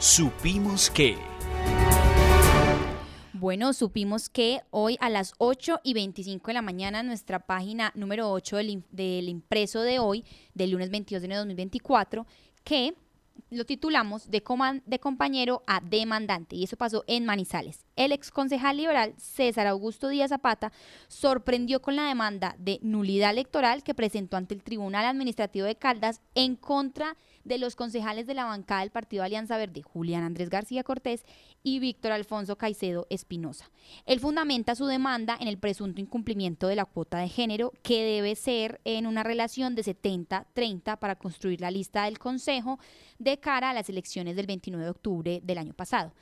Supimos que... Bueno, supimos que hoy a las 8 y 25 de la mañana, nuestra página número 8 del, del impreso de hoy, del lunes 22 de enero de 2024, que lo titulamos de, de compañero a demandante y eso pasó en Manizales. El ex concejal liberal César Augusto Díaz Zapata sorprendió con la demanda de nulidad electoral que presentó ante el Tribunal Administrativo de Caldas en contra de los concejales de la bancada del Partido Alianza Verde, Julián Andrés García Cortés y Víctor Alfonso Caicedo Espinosa. Él fundamenta su demanda en el presunto incumplimiento de la cuota de género que debe ser en una relación de 70-30 para construir la lista del Consejo de cara a las elecciones del 29 de octubre del año pasado.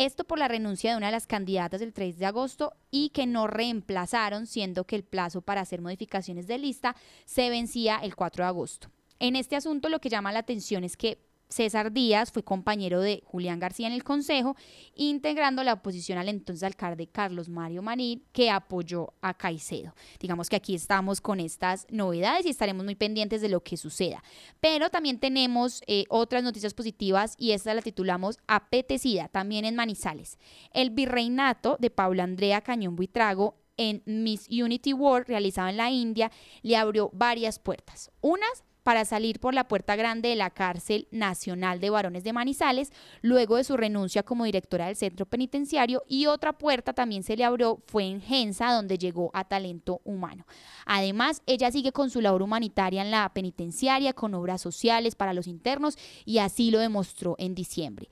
Esto por la renuncia de una de las candidatas del 3 de agosto y que no reemplazaron, siendo que el plazo para hacer modificaciones de lista se vencía el 4 de agosto. En este asunto lo que llama la atención es que César Díaz fue compañero de Julián García en el Consejo, integrando la oposición al entonces alcalde Carlos Mario Manil, que apoyó a Caicedo. Digamos que aquí estamos con estas novedades y estaremos muy pendientes de lo que suceda. Pero también tenemos eh, otras noticias positivas y esta la titulamos Apetecida, también en Manizales. El virreinato de Paula Andrea Cañón Buitrago en Miss Unity World, realizado en la India, le abrió varias puertas. Unas para salir por la puerta grande de la cárcel nacional de varones de Manizales, luego de su renuncia como directora del centro penitenciario, y otra puerta también se le abrió, fue en Gensa, donde llegó a talento humano. Además, ella sigue con su labor humanitaria en la penitenciaria, con obras sociales para los internos, y así lo demostró en diciembre.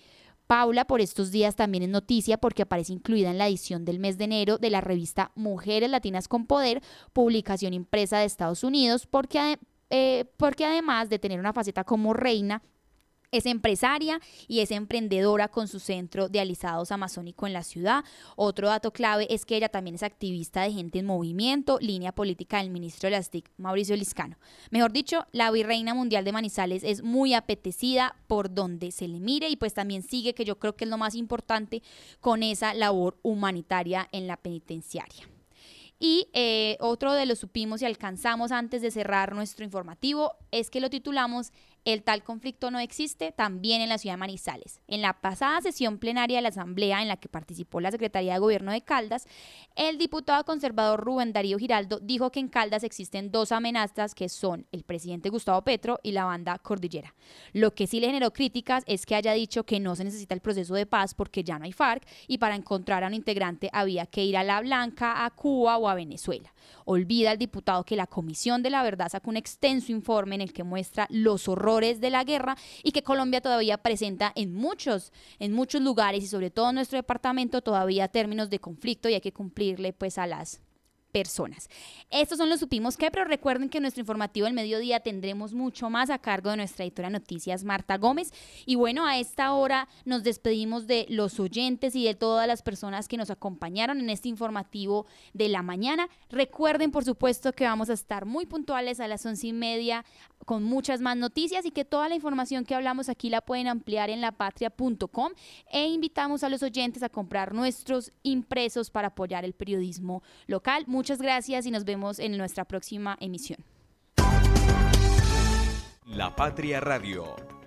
Paula por estos días también es noticia porque aparece incluida en la edición del mes de enero de la revista Mujeres Latinas con Poder, publicación impresa de Estados Unidos, porque eh, porque además de tener una faceta como reina, es empresaria y es emprendedora con su centro de alisados amazónico en la ciudad. Otro dato clave es que ella también es activista de Gente en Movimiento, línea política del ministro de las TIC, Mauricio Liscano. Mejor dicho, la virreina mundial de Manizales es muy apetecida por donde se le mire y pues también sigue, que yo creo que es lo más importante, con esa labor humanitaria en la penitenciaria. Y eh, otro de los supimos y alcanzamos antes de cerrar nuestro informativo es que lo titulamos el tal conflicto no existe también en la ciudad de Manizales. En la pasada sesión plenaria de la Asamblea en la que participó la Secretaría de Gobierno de Caldas, el diputado conservador Rubén Darío Giraldo dijo que en Caldas existen dos amenazas que son el presidente Gustavo Petro y la banda Cordillera. Lo que sí le generó críticas es que haya dicho que no se necesita el proceso de paz porque ya no hay FARC y para encontrar a un integrante había que ir a La Blanca, a Cuba a Venezuela. Olvida el diputado que la Comisión de la Verdad sacó un extenso informe en el que muestra los horrores de la guerra y que Colombia todavía presenta en muchos, en muchos lugares y sobre todo en nuestro departamento todavía términos de conflicto y hay que cumplirle pues a las personas. Estos son los supimos que, pero recuerden que nuestro informativo del mediodía tendremos mucho más a cargo de nuestra editora noticias Marta Gómez. Y bueno, a esta hora nos despedimos de los oyentes y de todas las personas que nos acompañaron en este informativo de la mañana. Recuerden, por supuesto, que vamos a estar muy puntuales a las once y media con muchas más noticias y que toda la información que hablamos aquí la pueden ampliar en lapatria.com e invitamos a los oyentes a comprar nuestros impresos para apoyar el periodismo local. Muchas gracias y nos vemos en nuestra próxima emisión. La Patria Radio